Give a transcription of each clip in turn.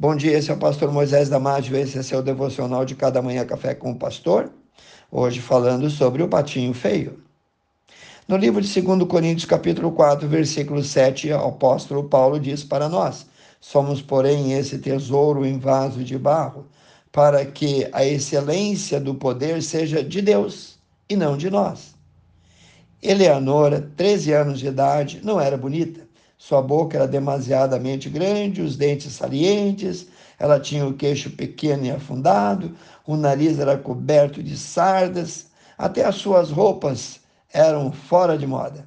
Bom dia, esse é o pastor Moisés Damásio, esse é seu devocional de cada manhã café com o pastor. Hoje falando sobre o patinho feio. No livro de 2 Coríntios, capítulo 4, versículo 7, o apóstolo Paulo diz para nós: Somos, porém, esse tesouro em vaso de barro, para que a excelência do poder seja de Deus e não de nós. Eleanora, 13 anos de idade, não era bonita, sua boca era demasiadamente grande, os dentes salientes, ela tinha o queixo pequeno e afundado, o nariz era coberto de sardas, até as suas roupas eram fora de moda.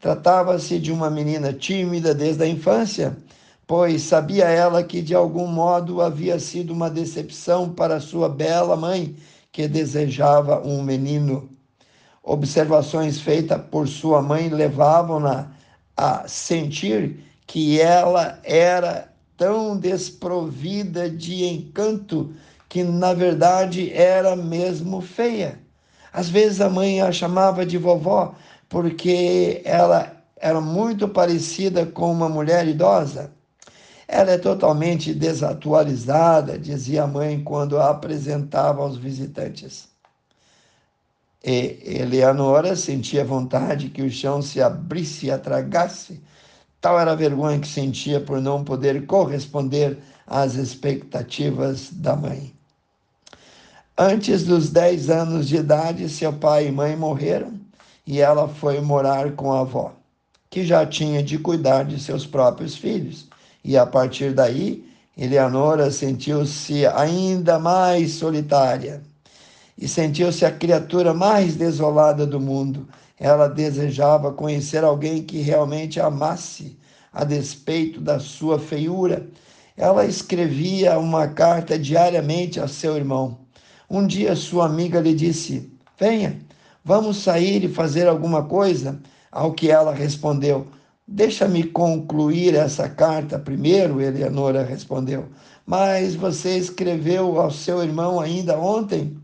Tratava-se de uma menina tímida desde a infância, pois sabia ela que de algum modo havia sido uma decepção para sua bela mãe, que desejava um menino. Observações feitas por sua mãe levavam-na a sentir que ela era tão desprovida de encanto que na verdade era mesmo feia. Às vezes a mãe a chamava de vovó porque ela era muito parecida com uma mulher idosa. Ela é totalmente desatualizada, dizia a mãe quando a apresentava aos visitantes. E Eleanora sentia vontade que o chão se abrisse e a tragasse. Tal era a vergonha que sentia por não poder corresponder às expectativas da mãe. Antes dos 10 anos de idade, seu pai e mãe morreram e ela foi morar com a avó, que já tinha de cuidar de seus próprios filhos. E a partir daí, Eleanora sentiu-se ainda mais solitária e sentiu-se a criatura mais desolada do mundo. Ela desejava conhecer alguém que realmente amasse, a despeito da sua feiura. Ela escrevia uma carta diariamente a seu irmão. Um dia sua amiga lhe disse: Venha, vamos sair e fazer alguma coisa. Ao que ela respondeu: Deixa-me concluir essa carta primeiro, Eleonora respondeu. Mas você escreveu ao seu irmão ainda ontem?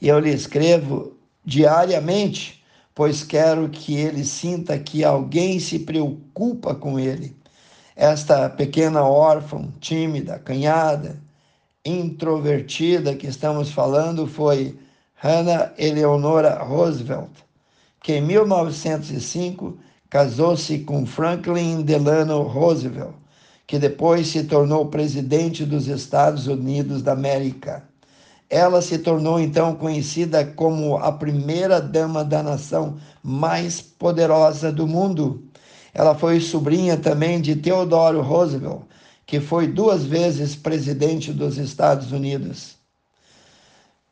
E eu lhe escrevo diariamente, pois quero que ele sinta que alguém se preocupa com ele. Esta pequena órfã, tímida, acanhada, introvertida que estamos falando foi Hannah Eleonora Roosevelt, que em 1905 casou-se com Franklin Delano Roosevelt, que depois se tornou presidente dos Estados Unidos da América. Ela se tornou então conhecida como a primeira dama da nação mais poderosa do mundo. Ela foi sobrinha também de Theodore Roosevelt, que foi duas vezes presidente dos Estados Unidos.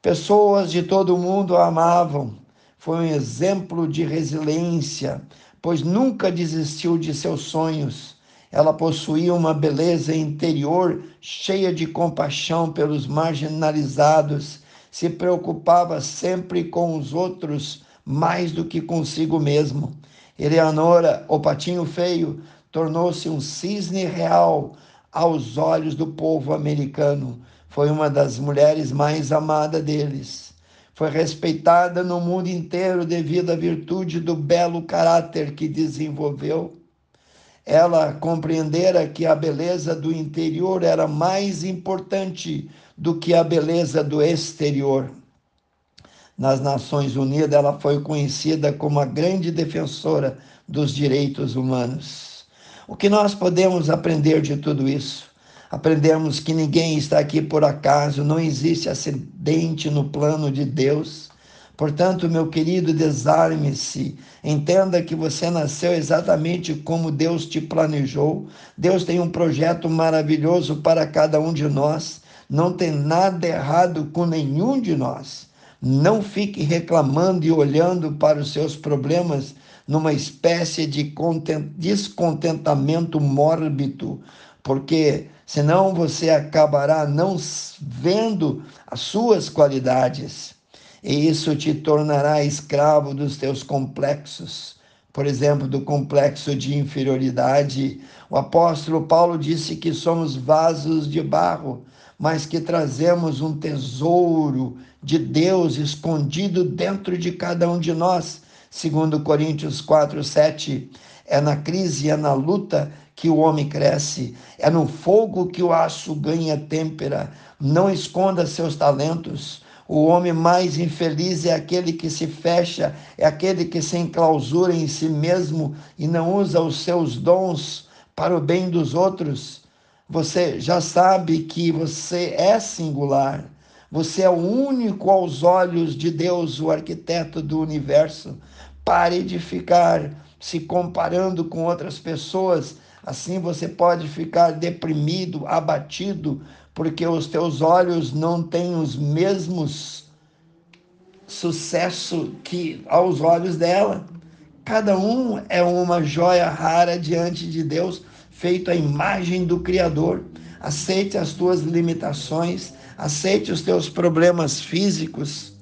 Pessoas de todo o mundo a amavam. Foi um exemplo de resiliência, pois nunca desistiu de seus sonhos ela possuía uma beleza interior cheia de compaixão pelos marginalizados, se preocupava sempre com os outros mais do que consigo mesmo. Eleanora, o patinho feio, tornou-se um cisne real aos olhos do povo americano. Foi uma das mulheres mais amadas deles. Foi respeitada no mundo inteiro devido à virtude do belo caráter que desenvolveu ela compreendera que a beleza do interior era mais importante do que a beleza do exterior. Nas Nações Unidas, ela foi conhecida como a grande defensora dos direitos humanos. O que nós podemos aprender de tudo isso? Aprendemos que ninguém está aqui por acaso, não existe acidente no plano de Deus. Portanto, meu querido, desarme-se. Entenda que você nasceu exatamente como Deus te planejou. Deus tem um projeto maravilhoso para cada um de nós. Não tem nada errado com nenhum de nós. Não fique reclamando e olhando para os seus problemas numa espécie de descontentamento mórbido, porque senão você acabará não vendo as suas qualidades e isso te tornará escravo dos teus complexos. Por exemplo, do complexo de inferioridade. O apóstolo Paulo disse que somos vasos de barro, mas que trazemos um tesouro de Deus escondido dentro de cada um de nós. Segundo Coríntios 4, 7, é na crise, é na luta que o homem cresce, é no fogo que o aço ganha têmpera. Não esconda seus talentos. O homem mais infeliz é aquele que se fecha, é aquele que se enclausura em si mesmo e não usa os seus dons para o bem dos outros. Você já sabe que você é singular. Você é o único aos olhos de Deus, o arquiteto do universo. Pare de ficar se comparando com outras pessoas. Assim você pode ficar deprimido, abatido, porque os teus olhos não têm os mesmos sucesso que aos olhos dela. Cada um é uma joia rara diante de Deus, feito à imagem do Criador. Aceite as tuas limitações, aceite os teus problemas físicos,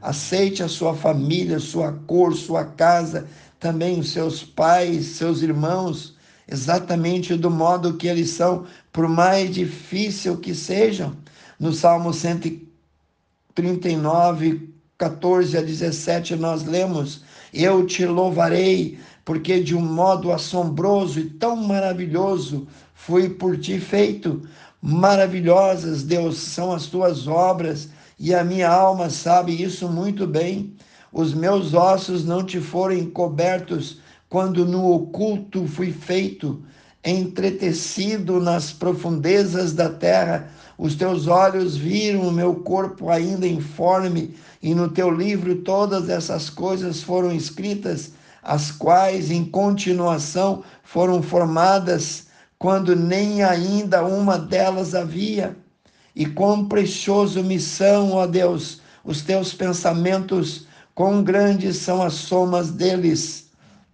aceite a sua família, sua cor, sua casa, também os seus pais, seus irmãos, exatamente do modo que eles são, por mais difícil que sejam. No Salmo 139, 14 a 17, nós lemos: Eu te louvarei, porque de um modo assombroso e tão maravilhoso fui por ti feito. Maravilhosas, Deus, são as tuas obras, e a minha alma sabe isso muito bem. Os meus ossos não te foram cobertos quando no oculto fui feito, entretecido nas profundezas da terra. Os teus olhos viram o meu corpo ainda informe, e no teu livro todas essas coisas foram escritas, as quais em continuação foram formadas, quando nem ainda uma delas havia. E quão precioso me são, ó Deus, os teus pensamentos Quão grandes são as somas deles.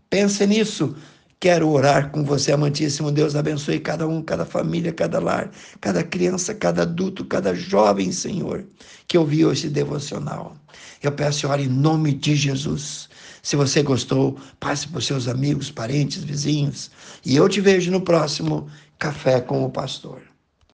Pense nisso. Quero orar com você, amantíssimo Deus. Abençoe cada um, cada família, cada lar, cada criança, cada adulto, cada jovem, Senhor, que ouviu esse devocional. Eu peço, ore em nome de Jesus. Se você gostou, passe para os seus amigos, parentes, vizinhos. E eu te vejo no próximo Café com o Pastor.